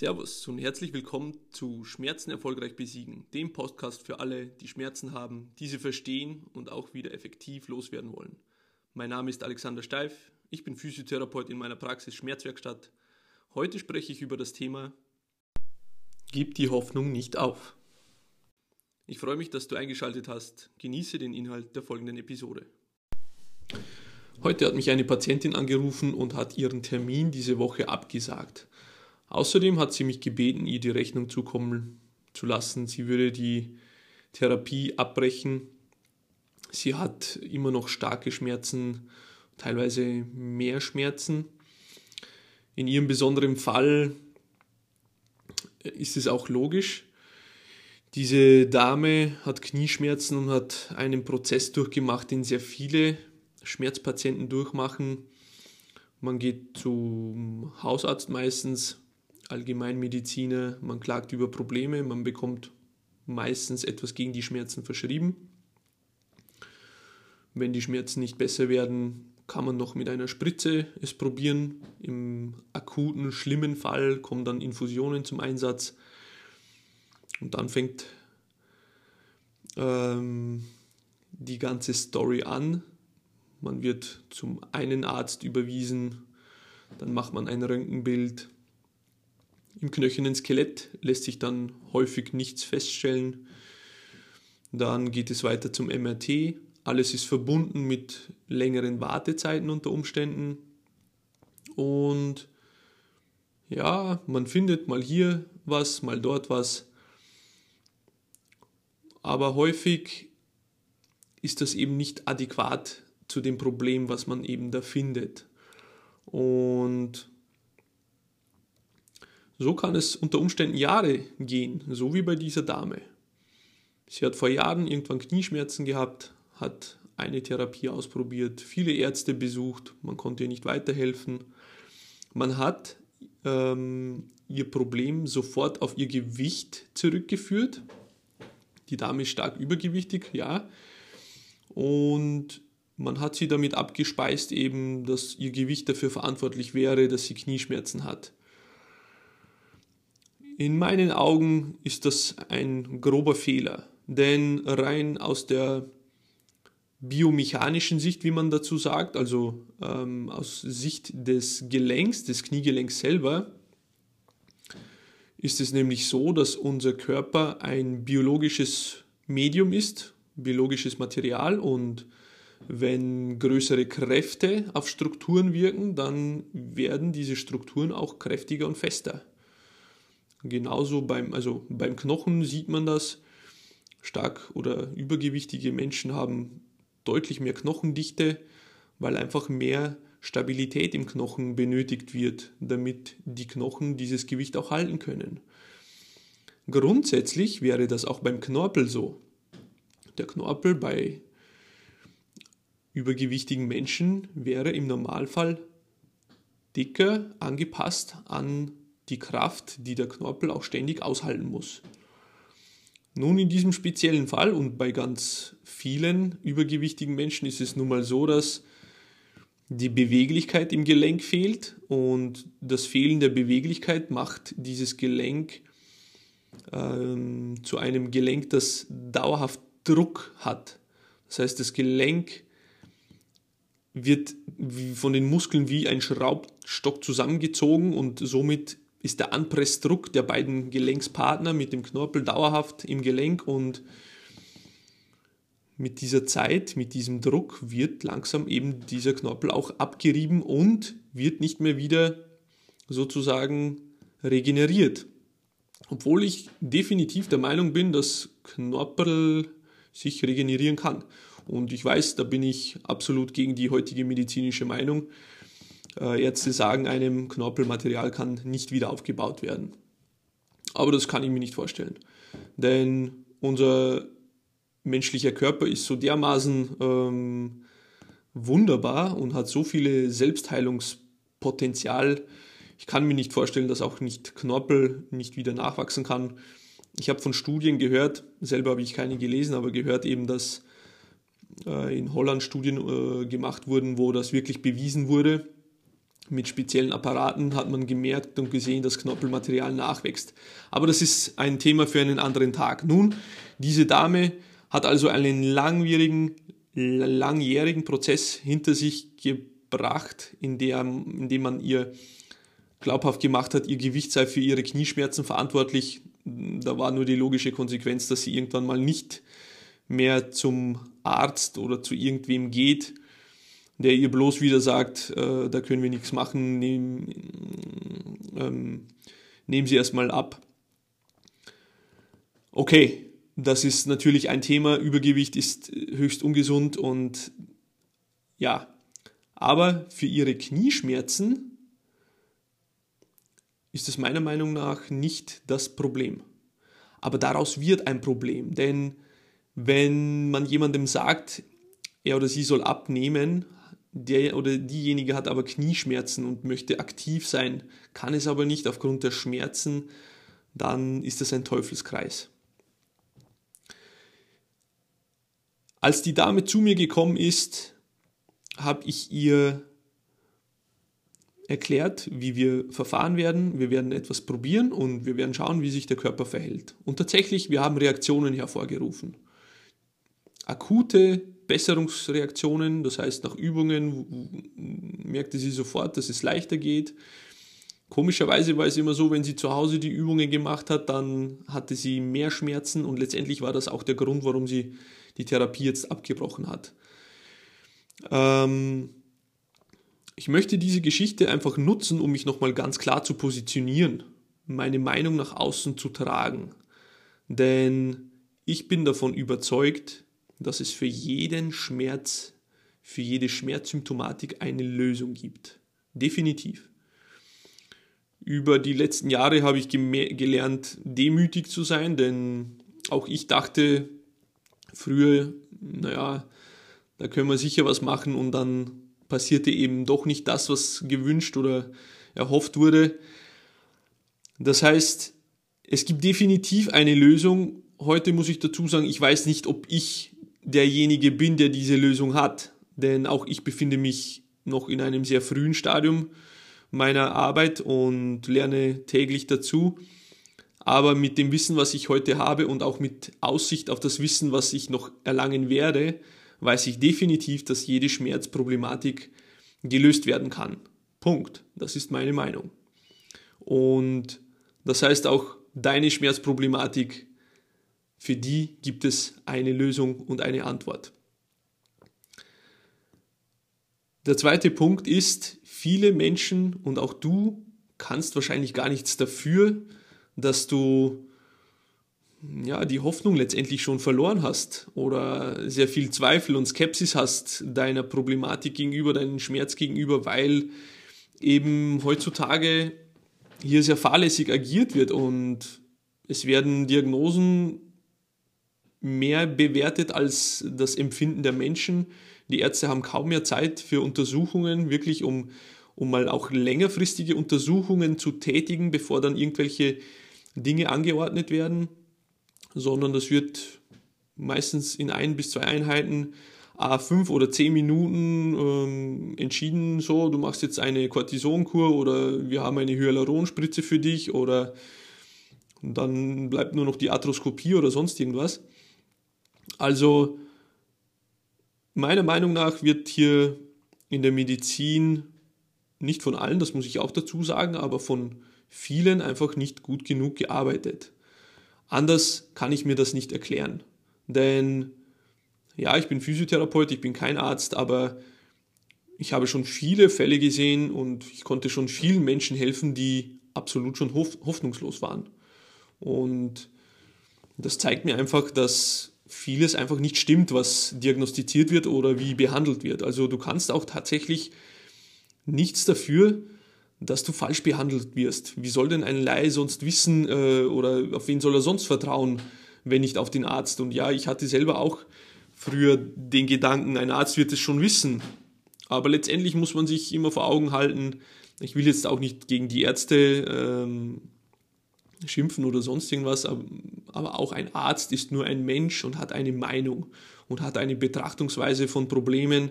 Servus und herzlich willkommen zu Schmerzen erfolgreich besiegen, dem Podcast für alle, die Schmerzen haben, diese verstehen und auch wieder effektiv loswerden wollen. Mein Name ist Alexander Steif, ich bin Physiotherapeut in meiner Praxis Schmerzwerkstatt. Heute spreche ich über das Thema Gib die Hoffnung nicht auf. Ich freue mich, dass du eingeschaltet hast. Genieße den Inhalt der folgenden Episode. Heute hat mich eine Patientin angerufen und hat ihren Termin diese Woche abgesagt. Außerdem hat sie mich gebeten, ihr die Rechnung zukommen zu lassen. Sie würde die Therapie abbrechen. Sie hat immer noch starke Schmerzen, teilweise mehr Schmerzen. In ihrem besonderen Fall ist es auch logisch. Diese Dame hat Knieschmerzen und hat einen Prozess durchgemacht, den sehr viele Schmerzpatienten durchmachen. Man geht zum Hausarzt meistens, Allgemeinmediziner, man klagt über Probleme, man bekommt meistens etwas gegen die Schmerzen verschrieben. Wenn die Schmerzen nicht besser werden, kann man noch mit einer Spritze es probieren. Im akuten, schlimmen Fall kommen dann Infusionen zum Einsatz. Und dann fängt ähm, die ganze Story an. Man wird zum einen Arzt überwiesen, dann macht man ein Röntgenbild, im knöchernen Skelett lässt sich dann häufig nichts feststellen. Dann geht es weiter zum MRT. Alles ist verbunden mit längeren Wartezeiten unter Umständen. Und ja, man findet mal hier was, mal dort was. Aber häufig ist das eben nicht adäquat zu dem Problem, was man eben da findet. Und so kann es unter Umständen Jahre gehen, so wie bei dieser Dame. Sie hat vor Jahren irgendwann Knieschmerzen gehabt, hat eine Therapie ausprobiert, viele Ärzte besucht, man konnte ihr nicht weiterhelfen. Man hat ähm, ihr Problem sofort auf ihr Gewicht zurückgeführt. Die Dame ist stark übergewichtig, ja. Und man hat sie damit abgespeist, eben, dass ihr Gewicht dafür verantwortlich wäre, dass sie Knieschmerzen hat. In meinen Augen ist das ein grober Fehler, denn rein aus der biomechanischen Sicht, wie man dazu sagt, also ähm, aus Sicht des Gelenks, des Kniegelenks selber, ist es nämlich so, dass unser Körper ein biologisches Medium ist, biologisches Material und wenn größere Kräfte auf Strukturen wirken, dann werden diese Strukturen auch kräftiger und fester. Genauso beim, also beim Knochen sieht man das. Stark oder übergewichtige Menschen haben deutlich mehr Knochendichte, weil einfach mehr Stabilität im Knochen benötigt wird, damit die Knochen dieses Gewicht auch halten können. Grundsätzlich wäre das auch beim Knorpel so. Der Knorpel bei übergewichtigen Menschen wäre im Normalfall dicker angepasst an die Kraft, die der Knorpel auch ständig aushalten muss. Nun in diesem speziellen Fall und bei ganz vielen übergewichtigen Menschen ist es nun mal so, dass die Beweglichkeit im Gelenk fehlt und das Fehlen der Beweglichkeit macht dieses Gelenk ähm, zu einem Gelenk, das dauerhaft Druck hat. Das heißt, das Gelenk wird von den Muskeln wie ein Schraubstock zusammengezogen und somit ist der Anpressdruck der beiden Gelenkspartner mit dem Knorpel dauerhaft im Gelenk und mit dieser Zeit, mit diesem Druck wird langsam eben dieser Knorpel auch abgerieben und wird nicht mehr wieder sozusagen regeneriert. Obwohl ich definitiv der Meinung bin, dass Knorpel sich regenerieren kann. Und ich weiß, da bin ich absolut gegen die heutige medizinische Meinung. Äh, Ärzte sagen einem, Knorpelmaterial kann nicht wieder aufgebaut werden. Aber das kann ich mir nicht vorstellen. Denn unser menschlicher Körper ist so dermaßen ähm, wunderbar und hat so viele Selbstheilungspotenzial. Ich kann mir nicht vorstellen, dass auch nicht Knorpel nicht wieder nachwachsen kann. Ich habe von Studien gehört, selber habe ich keine gelesen, aber gehört eben, dass äh, in Holland Studien äh, gemacht wurden, wo das wirklich bewiesen wurde, mit speziellen Apparaten hat man gemerkt und gesehen, dass Knorpelmaterial nachwächst. Aber das ist ein Thema für einen anderen Tag. Nun, diese Dame hat also einen langwierigen, langjährigen Prozess hinter sich gebracht, in, der, in dem man ihr glaubhaft gemacht hat, ihr Gewicht sei für ihre Knieschmerzen verantwortlich. Da war nur die logische Konsequenz, dass sie irgendwann mal nicht mehr zum Arzt oder zu irgendwem geht, der ihr bloß wieder sagt, äh, da können wir nichts machen, nehmen, ähm, nehmen Sie erstmal ab. Okay, das ist natürlich ein Thema. Übergewicht ist höchst ungesund und ja, aber für ihre Knieschmerzen ist es meiner Meinung nach nicht das Problem. Aber daraus wird ein Problem, denn wenn man jemandem sagt, er oder sie soll abnehmen, der oder diejenige hat aber Knieschmerzen und möchte aktiv sein, kann es aber nicht aufgrund der Schmerzen, dann ist das ein Teufelskreis. Als die Dame zu mir gekommen ist, habe ich ihr erklärt, wie wir verfahren werden. Wir werden etwas probieren und wir werden schauen, wie sich der Körper verhält. Und tatsächlich, wir haben Reaktionen hervorgerufen. Akute Besserungsreaktionen, das heißt nach Übungen merkte sie sofort, dass es leichter geht. Komischerweise war es immer so, wenn sie zu Hause die Übungen gemacht hat, dann hatte sie mehr Schmerzen und letztendlich war das auch der Grund, warum sie die Therapie jetzt abgebrochen hat. Ähm, ich möchte diese Geschichte einfach nutzen, um mich nochmal ganz klar zu positionieren, meine Meinung nach außen zu tragen. Denn ich bin davon überzeugt, dass es für jeden Schmerz, für jede Schmerzsymptomatik eine Lösung gibt. Definitiv. Über die letzten Jahre habe ich gelernt, demütig zu sein, denn auch ich dachte früher, naja, da können wir sicher was machen und dann passierte eben doch nicht das, was gewünscht oder erhofft wurde. Das heißt, es gibt definitiv eine Lösung. Heute muss ich dazu sagen, ich weiß nicht, ob ich derjenige bin, der diese Lösung hat. Denn auch ich befinde mich noch in einem sehr frühen Stadium meiner Arbeit und lerne täglich dazu. Aber mit dem Wissen, was ich heute habe und auch mit Aussicht auf das Wissen, was ich noch erlangen werde, weiß ich definitiv, dass jede Schmerzproblematik gelöst werden kann. Punkt. Das ist meine Meinung. Und das heißt auch, deine Schmerzproblematik für die gibt es eine Lösung und eine Antwort. Der zweite Punkt ist, viele Menschen und auch du kannst wahrscheinlich gar nichts dafür, dass du ja, die Hoffnung letztendlich schon verloren hast oder sehr viel Zweifel und Skepsis hast deiner Problematik gegenüber, deinem Schmerz gegenüber, weil eben heutzutage hier sehr fahrlässig agiert wird und es werden Diagnosen mehr bewertet als das Empfinden der Menschen. Die Ärzte haben kaum mehr Zeit für Untersuchungen, wirklich um, um mal auch längerfristige Untersuchungen zu tätigen, bevor dann irgendwelche Dinge angeordnet werden, sondern das wird meistens in ein bis zwei Einheiten a fünf oder zehn Minuten ähm, entschieden, so, du machst jetzt eine Cortisonkur oder wir haben eine Hyaluronspritze für dich oder dann bleibt nur noch die Arthroskopie oder sonst irgendwas. Also meiner Meinung nach wird hier in der Medizin nicht von allen, das muss ich auch dazu sagen, aber von vielen einfach nicht gut genug gearbeitet. Anders kann ich mir das nicht erklären. Denn ja, ich bin Physiotherapeut, ich bin kein Arzt, aber ich habe schon viele Fälle gesehen und ich konnte schon vielen Menschen helfen, die absolut schon hoffnungslos waren. Und das zeigt mir einfach, dass vieles einfach nicht stimmt, was diagnostiziert wird oder wie behandelt wird. Also du kannst auch tatsächlich nichts dafür, dass du falsch behandelt wirst. Wie soll denn ein Laie sonst wissen äh, oder auf wen soll er sonst vertrauen, wenn nicht auf den Arzt? Und ja, ich hatte selber auch früher den Gedanken, ein Arzt wird es schon wissen. Aber letztendlich muss man sich immer vor Augen halten, ich will jetzt auch nicht gegen die Ärzte ähm, schimpfen oder sonst irgendwas, aber auch ein Arzt ist nur ein Mensch und hat eine Meinung und hat eine Betrachtungsweise von Problemen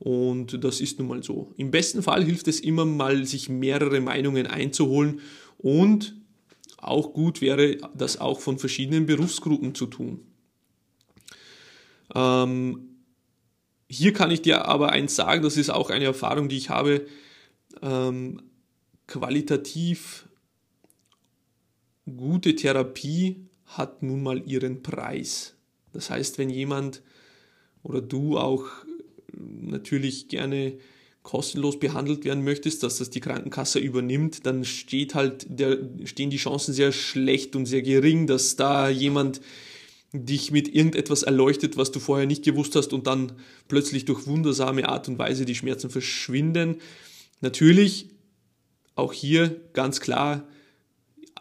Und das ist nun mal so. Im besten Fall hilft es immer mal, sich mehrere Meinungen einzuholen und auch gut wäre, das auch von verschiedenen Berufsgruppen zu tun. Ähm, hier kann ich dir aber eins sagen, das ist auch eine Erfahrung, die ich habe, ähm, qualitativ gute Therapie hat nun mal ihren Preis. Das heißt, wenn jemand oder du auch natürlich gerne kostenlos behandelt werden möchtest, dass das die Krankenkasse übernimmt, dann steht halt der, stehen die Chancen sehr schlecht und sehr gering, dass da jemand dich mit irgendetwas erleuchtet, was du vorher nicht gewusst hast und dann plötzlich durch wundersame Art und Weise die Schmerzen verschwinden. Natürlich, auch hier ganz klar,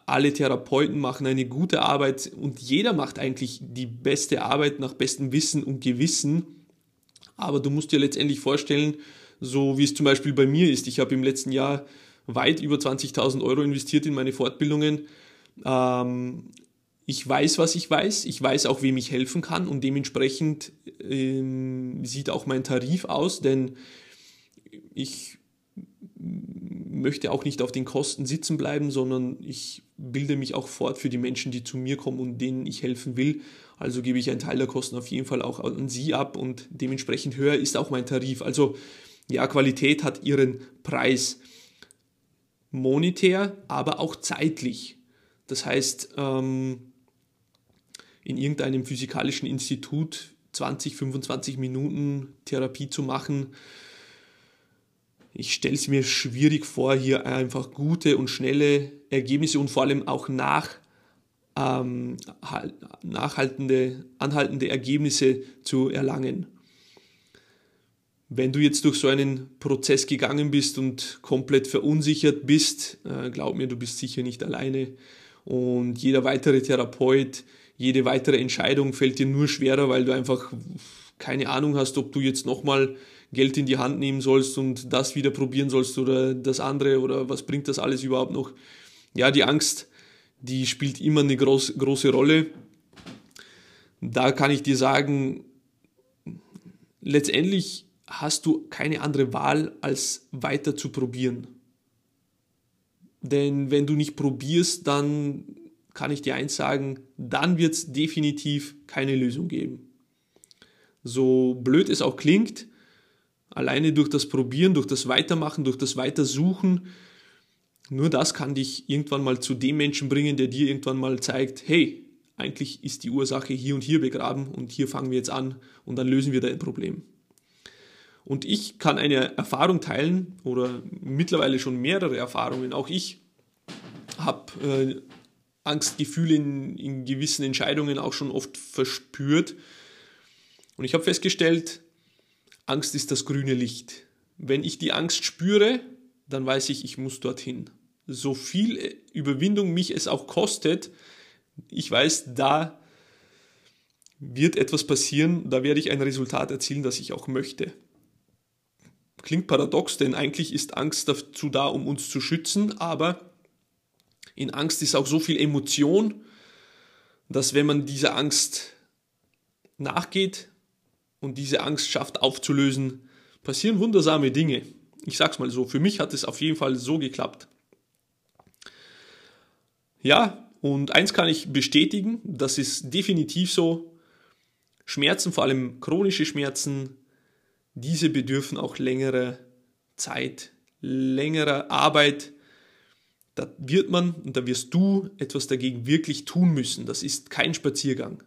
alle Therapeuten machen eine gute Arbeit und jeder macht eigentlich die beste Arbeit nach bestem Wissen und Gewissen. Aber du musst dir letztendlich vorstellen, so wie es zum Beispiel bei mir ist. Ich habe im letzten Jahr weit über 20.000 Euro investiert in meine Fortbildungen. Ähm, ich weiß, was ich weiß. Ich weiß auch, wem ich helfen kann und dementsprechend ähm, sieht auch mein Tarif aus, denn ich möchte auch nicht auf den Kosten sitzen bleiben, sondern ich bilde mich auch fort für die Menschen, die zu mir kommen und denen ich helfen will. Also gebe ich einen Teil der Kosten auf jeden Fall auch an sie ab und dementsprechend höher ist auch mein Tarif. Also ja, Qualität hat ihren Preis monetär, aber auch zeitlich. Das heißt, ähm, in irgendeinem physikalischen Institut 20, 25 Minuten Therapie zu machen, ich stelle es mir schwierig vor, hier einfach gute und schnelle Ergebnisse und vor allem auch nach, ähm, nachhaltende, anhaltende Ergebnisse zu erlangen. Wenn du jetzt durch so einen Prozess gegangen bist und komplett verunsichert bist, äh, glaub mir, du bist sicher nicht alleine. Und jeder weitere Therapeut, jede weitere Entscheidung fällt dir nur schwerer, weil du einfach keine Ahnung hast, ob du jetzt nochmal Geld in die Hand nehmen sollst und das wieder probieren sollst oder das andere oder was bringt das alles überhaupt noch. Ja, die Angst, die spielt immer eine groß, große Rolle. Da kann ich dir sagen, letztendlich hast du keine andere Wahl, als weiter zu probieren. Denn wenn du nicht probierst, dann kann ich dir eins sagen, dann wird es definitiv keine Lösung geben. So blöd es auch klingt, alleine durch das Probieren, durch das Weitermachen, durch das Weitersuchen, nur das kann dich irgendwann mal zu dem Menschen bringen, der dir irgendwann mal zeigt, hey, eigentlich ist die Ursache hier und hier begraben und hier fangen wir jetzt an und dann lösen wir dein Problem. Und ich kann eine Erfahrung teilen oder mittlerweile schon mehrere Erfahrungen. Auch ich habe äh, Angstgefühle in, in gewissen Entscheidungen auch schon oft verspürt. Und ich habe festgestellt, Angst ist das grüne Licht. Wenn ich die Angst spüre, dann weiß ich, ich muss dorthin. So viel Überwindung mich es auch kostet, ich weiß, da wird etwas passieren, da werde ich ein Resultat erzielen, das ich auch möchte. Klingt paradox, denn eigentlich ist Angst dazu da, um uns zu schützen, aber in Angst ist auch so viel Emotion, dass wenn man dieser Angst nachgeht und diese Angst schafft aufzulösen, passieren wundersame Dinge. Ich sag's mal so, für mich hat es auf jeden Fall so geklappt. Ja, und eins kann ich bestätigen, das ist definitiv so. Schmerzen, vor allem chronische Schmerzen, diese bedürfen auch längerer Zeit, längerer Arbeit. Da wird man und da wirst du etwas dagegen wirklich tun müssen. Das ist kein Spaziergang.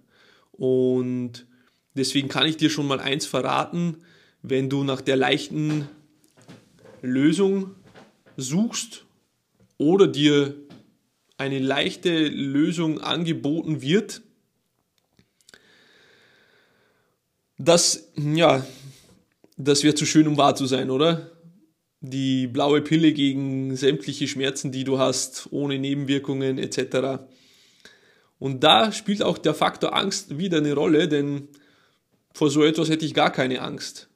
Und deswegen kann ich dir schon mal eins verraten, wenn du nach der leichten Lösung suchst oder dir eine leichte Lösung angeboten wird, das ja, das wäre zu schön, um wahr zu sein, oder? Die blaue Pille gegen sämtliche Schmerzen, die du hast, ohne Nebenwirkungen etc. Und da spielt auch der Faktor Angst wieder eine Rolle, denn vor so etwas hätte ich gar keine Angst.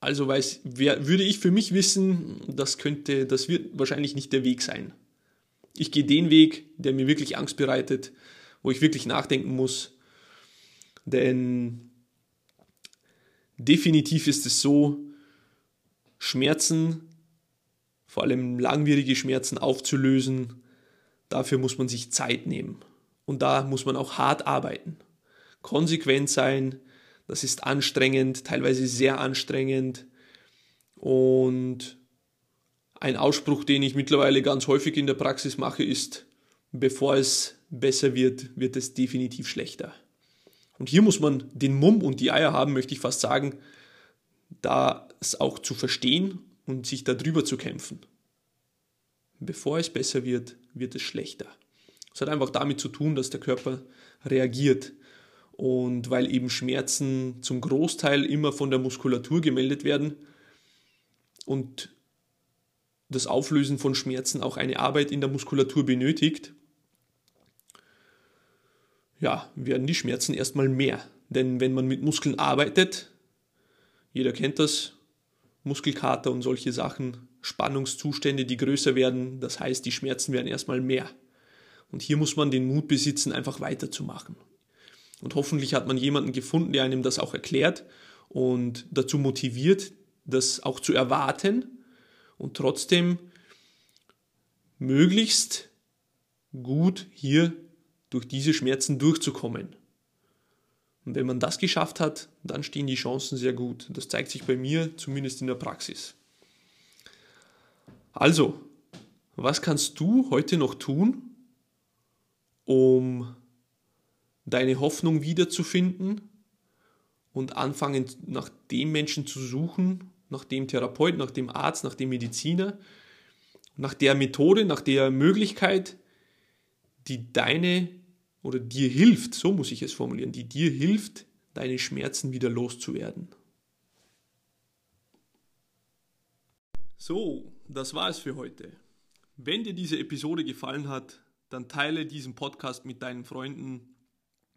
Also weiß, wer, würde ich für mich wissen, das könnte, das wird wahrscheinlich nicht der Weg sein. Ich gehe den Weg, der mir wirklich Angst bereitet, wo ich wirklich nachdenken muss. Denn definitiv ist es so, Schmerzen, vor allem langwierige Schmerzen aufzulösen, dafür muss man sich Zeit nehmen. Und da muss man auch hart arbeiten. Konsequent sein, das ist anstrengend, teilweise sehr anstrengend. Und ein Ausspruch, den ich mittlerweile ganz häufig in der Praxis mache, ist, bevor es besser wird, wird es definitiv schlechter. Und hier muss man den Mumm und die Eier haben, möchte ich fast sagen, das auch zu verstehen und sich darüber zu kämpfen. Bevor es besser wird, wird es schlechter. Es hat einfach damit zu tun, dass der Körper reagiert. Und weil eben Schmerzen zum Großteil immer von der Muskulatur gemeldet werden und das Auflösen von Schmerzen auch eine Arbeit in der Muskulatur benötigt, ja, werden die Schmerzen erstmal mehr. Denn wenn man mit Muskeln arbeitet, jeder kennt das, Muskelkater und solche Sachen, Spannungszustände, die größer werden, das heißt, die Schmerzen werden erstmal mehr. Und hier muss man den Mut besitzen, einfach weiterzumachen. Und hoffentlich hat man jemanden gefunden, der einem das auch erklärt und dazu motiviert, das auch zu erwarten und trotzdem möglichst gut hier durch diese Schmerzen durchzukommen. Und wenn man das geschafft hat, dann stehen die Chancen sehr gut. Das zeigt sich bei mir zumindest in der Praxis. Also, was kannst du heute noch tun, um deine Hoffnung wiederzufinden und anfangen nach dem Menschen zu suchen, nach dem Therapeut, nach dem Arzt, nach dem Mediziner, nach der Methode, nach der Möglichkeit, die deine oder dir hilft, so muss ich es formulieren, die dir hilft, deine Schmerzen wieder loszuwerden. So, das war es für heute. Wenn dir diese Episode gefallen hat, dann teile diesen Podcast mit deinen Freunden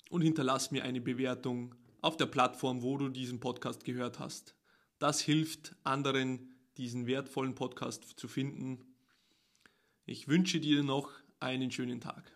und hinterlass mir eine Bewertung auf der Plattform, wo du diesen Podcast gehört hast. Das hilft anderen, diesen wertvollen Podcast zu finden. Ich wünsche dir noch einen schönen Tag.